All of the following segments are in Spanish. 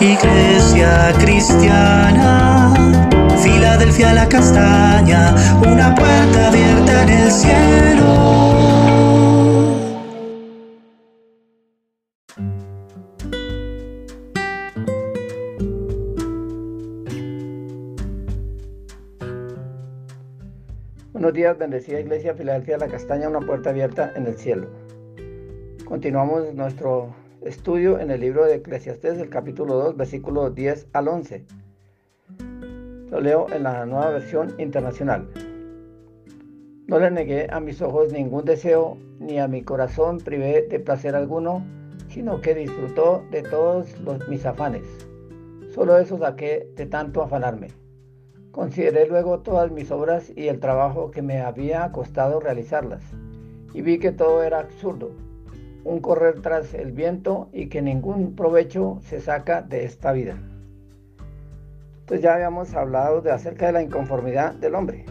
Iglesia cristiana, Filadelfia la castaña, una puerta abierta en el cielo. Buenos días, bendecida Iglesia Filadelfia la Castaña, una puerta abierta en el cielo. Continuamos nuestro estudio en el libro de Eclesiastés, el capítulo 2, versículos 10 al 11. Lo leo en la nueva versión internacional. No le negué a mis ojos ningún deseo, ni a mi corazón privé de placer alguno, sino que disfrutó de todos mis afanes. Solo eso saqué de tanto afanarme. Consideré luego todas mis obras y el trabajo que me había costado realizarlas, y vi que todo era absurdo un correr tras el viento y que ningún provecho se saca de esta vida. Entonces ya habíamos hablado de acerca de la inconformidad del hombre.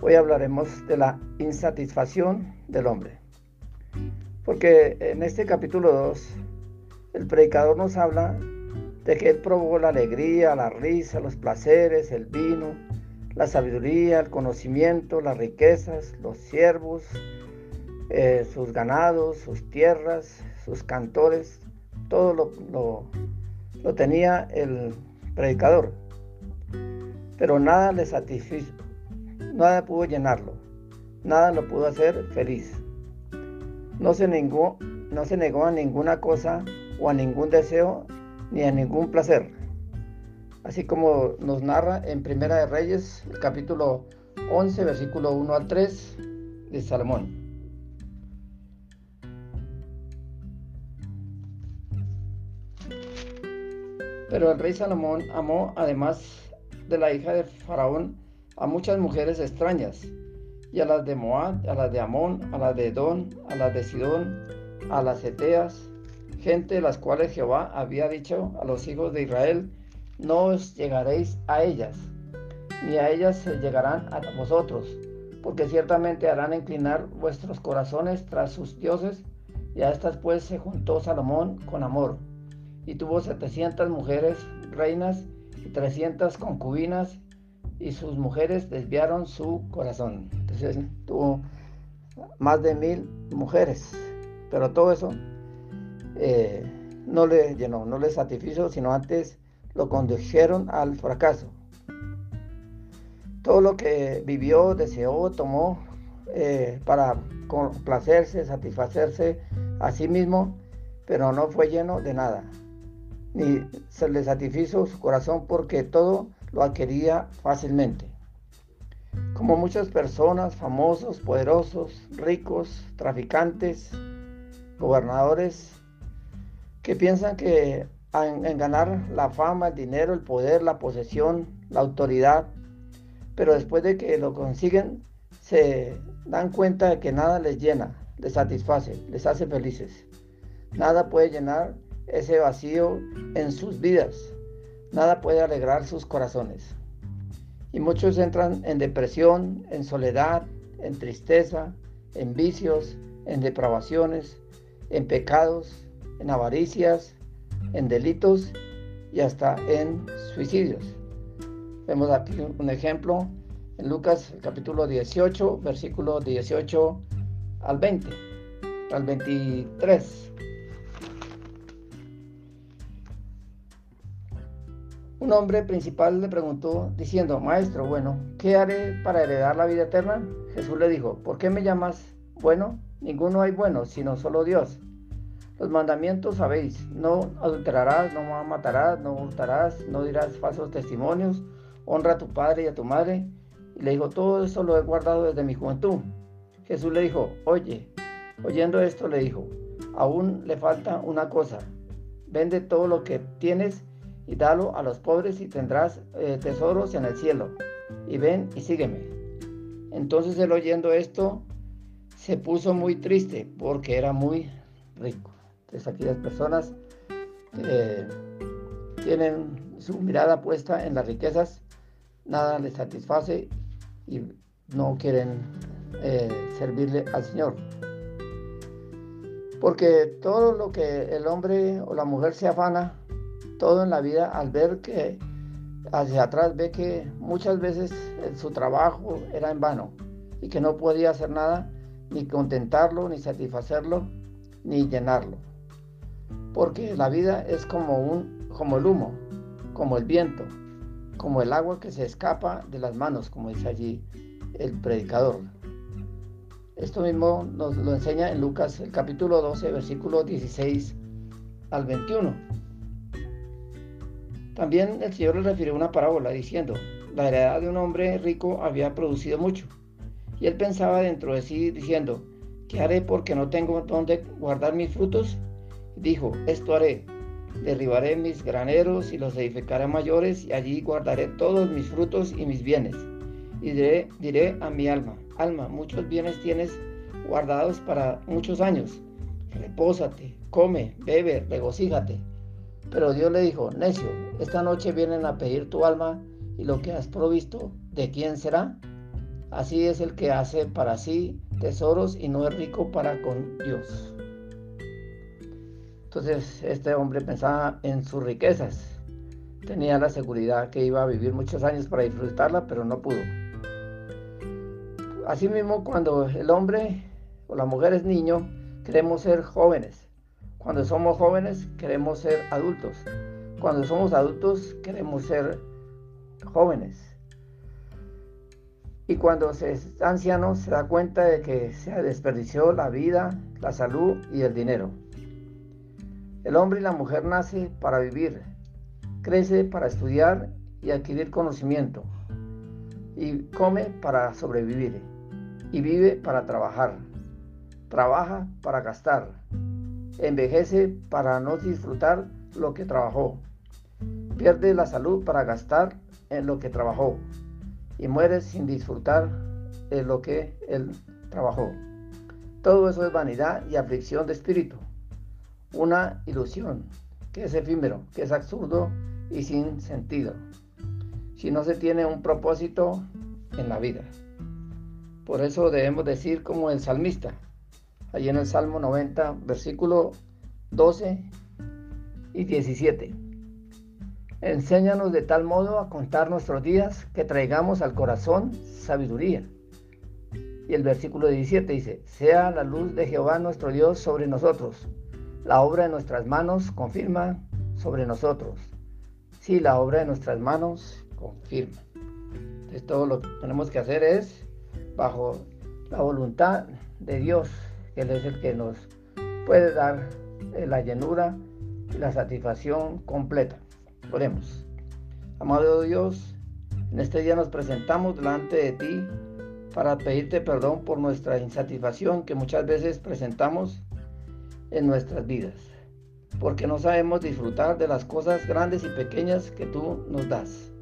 Hoy hablaremos de la insatisfacción del hombre. Porque en este capítulo 2 el predicador nos habla de que él probó la alegría, la risa, los placeres, el vino, la sabiduría, el conocimiento, las riquezas, los siervos, eh, sus ganados, sus tierras, sus cantores, todo lo, lo, tenía el predicador. Pero nada le satisfizo, nada pudo llenarlo, nada lo pudo hacer feliz. No se, negó, no se negó a ninguna cosa o a ningún deseo ni a ningún placer. Así como nos narra en Primera de Reyes, capítulo 11, versículo 1 al 3 de Salomón. Pero el rey Salomón amó, además de la hija de Faraón, a muchas mujeres extrañas, y a las de Moab, a las de Amón, a las de Edom, a las de Sidón, a las Eteas, gente de las cuales Jehová había dicho a los hijos de Israel, no os llegaréis a ellas, ni a ellas se llegarán a vosotros, porque ciertamente harán inclinar vuestros corazones tras sus dioses, y a estas pues se juntó Salomón con amor y tuvo 700 mujeres reinas y 300 concubinas y sus mujeres desviaron su corazón. Entonces tuvo más de mil mujeres, pero todo eso eh, no le llenó, no le satisfizo, sino antes lo condujeron al fracaso. Todo lo que vivió, deseó, tomó eh, para complacerse, satisfacerse a sí mismo, pero no fue lleno de nada ni se le satisfizo su corazón porque todo lo adquiría fácilmente. Como muchas personas, famosos, poderosos, ricos, traficantes, gobernadores, que piensan que en, ganar la fama, el dinero, el poder, la posesión, la autoridad, pero después de que lo consiguen, se dan cuenta de que nada les llena, les satisface, les hace felices. Nada puede llenar ese vacío en sus vidas. Nada puede alegrar sus corazones. Y muchos entran en depresión, en soledad, en tristeza, en vicios, en depravaciones, en pecados, en avaricias, en delitos y hasta en suicidios. Vemos aquí un ejemplo en Lucas capítulo 18, versículo 18 al 20, al 23. Un hombre principal le preguntó diciendo, Maestro, bueno, ¿qué haré para heredar la vida eterna? Jesús le dijo, ¿por qué me llamas bueno? Ninguno hay bueno, sino solo Dios. Los mandamientos sabéis, no adulterarás, no matarás, no hurtarás, no dirás falsos testimonios, honra a tu padre y a tu madre. Y le dijo, todo eso lo he guardado desde mi juventud. Jesús le dijo, oye, oyendo esto le dijo, aún le falta una cosa, vende todo lo que tienes y dalo a los pobres y tendrás eh, tesoros en el cielo. Y ven y sígueme. Entonces él oyendo esto se puso muy triste porque era muy rico. Entonces aquellas personas que tienen su mirada puesta en las riquezas, nada les satisface y no quieren eh, servirle al Señor. Porque todo lo que el hombre o la mujer se afana todo en la vida al ver que hacia atrás ve que muchas veces su trabajo era en vano y que no podía hacer nada, ni contentarlo, ni satisfacerlo, ni llenarlo. Porque la vida es como, un, como el humo, como el viento, como el agua que se escapa de las manos, como dice allí el predicador. Esto mismo nos lo enseña en Lucas el capítulo 12, versículo 16 al 21. También el Señor le refirió una parábola diciendo, la heredad de un hombre rico había producido mucho. Y él pensaba dentro de sí diciendo, ¿qué haré porque no tengo dónde guardar mis frutos? dijo, esto haré, derribaré mis graneros y los edificaré mayores y allí guardaré todos mis frutos y mis bienes. Y diré, diré a mi alma, alma, muchos bienes tienes guardados para muchos años. Repósate, come, bebe, regocíjate. Pero Dios le dijo, necio, esta noche vienen a pedir tu alma y lo que has provisto, ¿de quién será? Así es el que hace para sí tesoros y no es rico para con Dios. Entonces este hombre pensaba en sus riquezas. Tenía la seguridad que iba a vivir muchos años para disfrutarla, pero no pudo. Asimismo, cuando el hombre o la mujer es niño, queremos ser jóvenes. Cuando somos jóvenes, queremos ser adultos. Cuando somos adultos, queremos ser jóvenes. Y cuando se es anciano, se da cuenta de que se desperdició la vida, la salud y el dinero. El hombre y la mujer nace para vivir, crece para estudiar y adquirir conocimiento, y come para sobrevivir, y vive para trabajar, trabaja para gastar, envejece para no disfrutar lo que trabajó, pierde la salud para gastar en lo que trabajó, y muere sin disfrutar de lo que él trabajó. Todo eso es vanidad y aflicción de espíritu una ilusión, que es efímero, que es absurdo y sin sentido, si no se tiene un propósito en la vida. Por eso debemos decir como el salmista, allí en el Salmo 90, versículo 12 y 17. Enséñanos de tal modo a contar nuestros días que traigamos al corazón sabiduría. Y el versículo 17 dice, sea la luz de Jehová nuestro Dios sobre nosotros la obra de nuestras manos confirma sobre nosotros. Sí, la obra de nuestras manos confirma. Entonces todo lo que tenemos que hacer es bajo la voluntad de Dios, Él es el que nos puede dar eh, la llenura y la satisfacción completa. Oremos. Amado Dios, en este día nos presentamos delante de ti para pedirte perdón por nuestra insatisfacción que muchas veces presentamos en nuestras vidas, porque no sabemos disfrutar de las cosas grandes y pequeñas que tú nos das.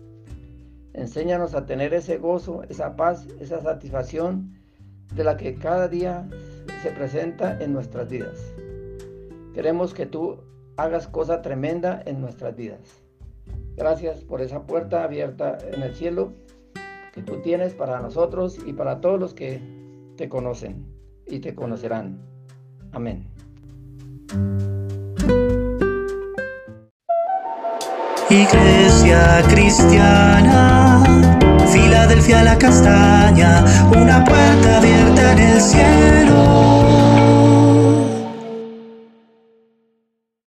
Enséñanos a tener ese gozo, esa paz, esa satisfacción de la que cada día se presenta en nuestras vidas. Queremos que tú hagas cosa tremenda en nuestras vidas. Gracias por esa puerta abierta en el cielo que tú tienes para nosotros y para todos los que te conocen y te conocerán. Amén. Iglesia cristiana, Filadelfia la castaña, una puerta abierta en el cielo.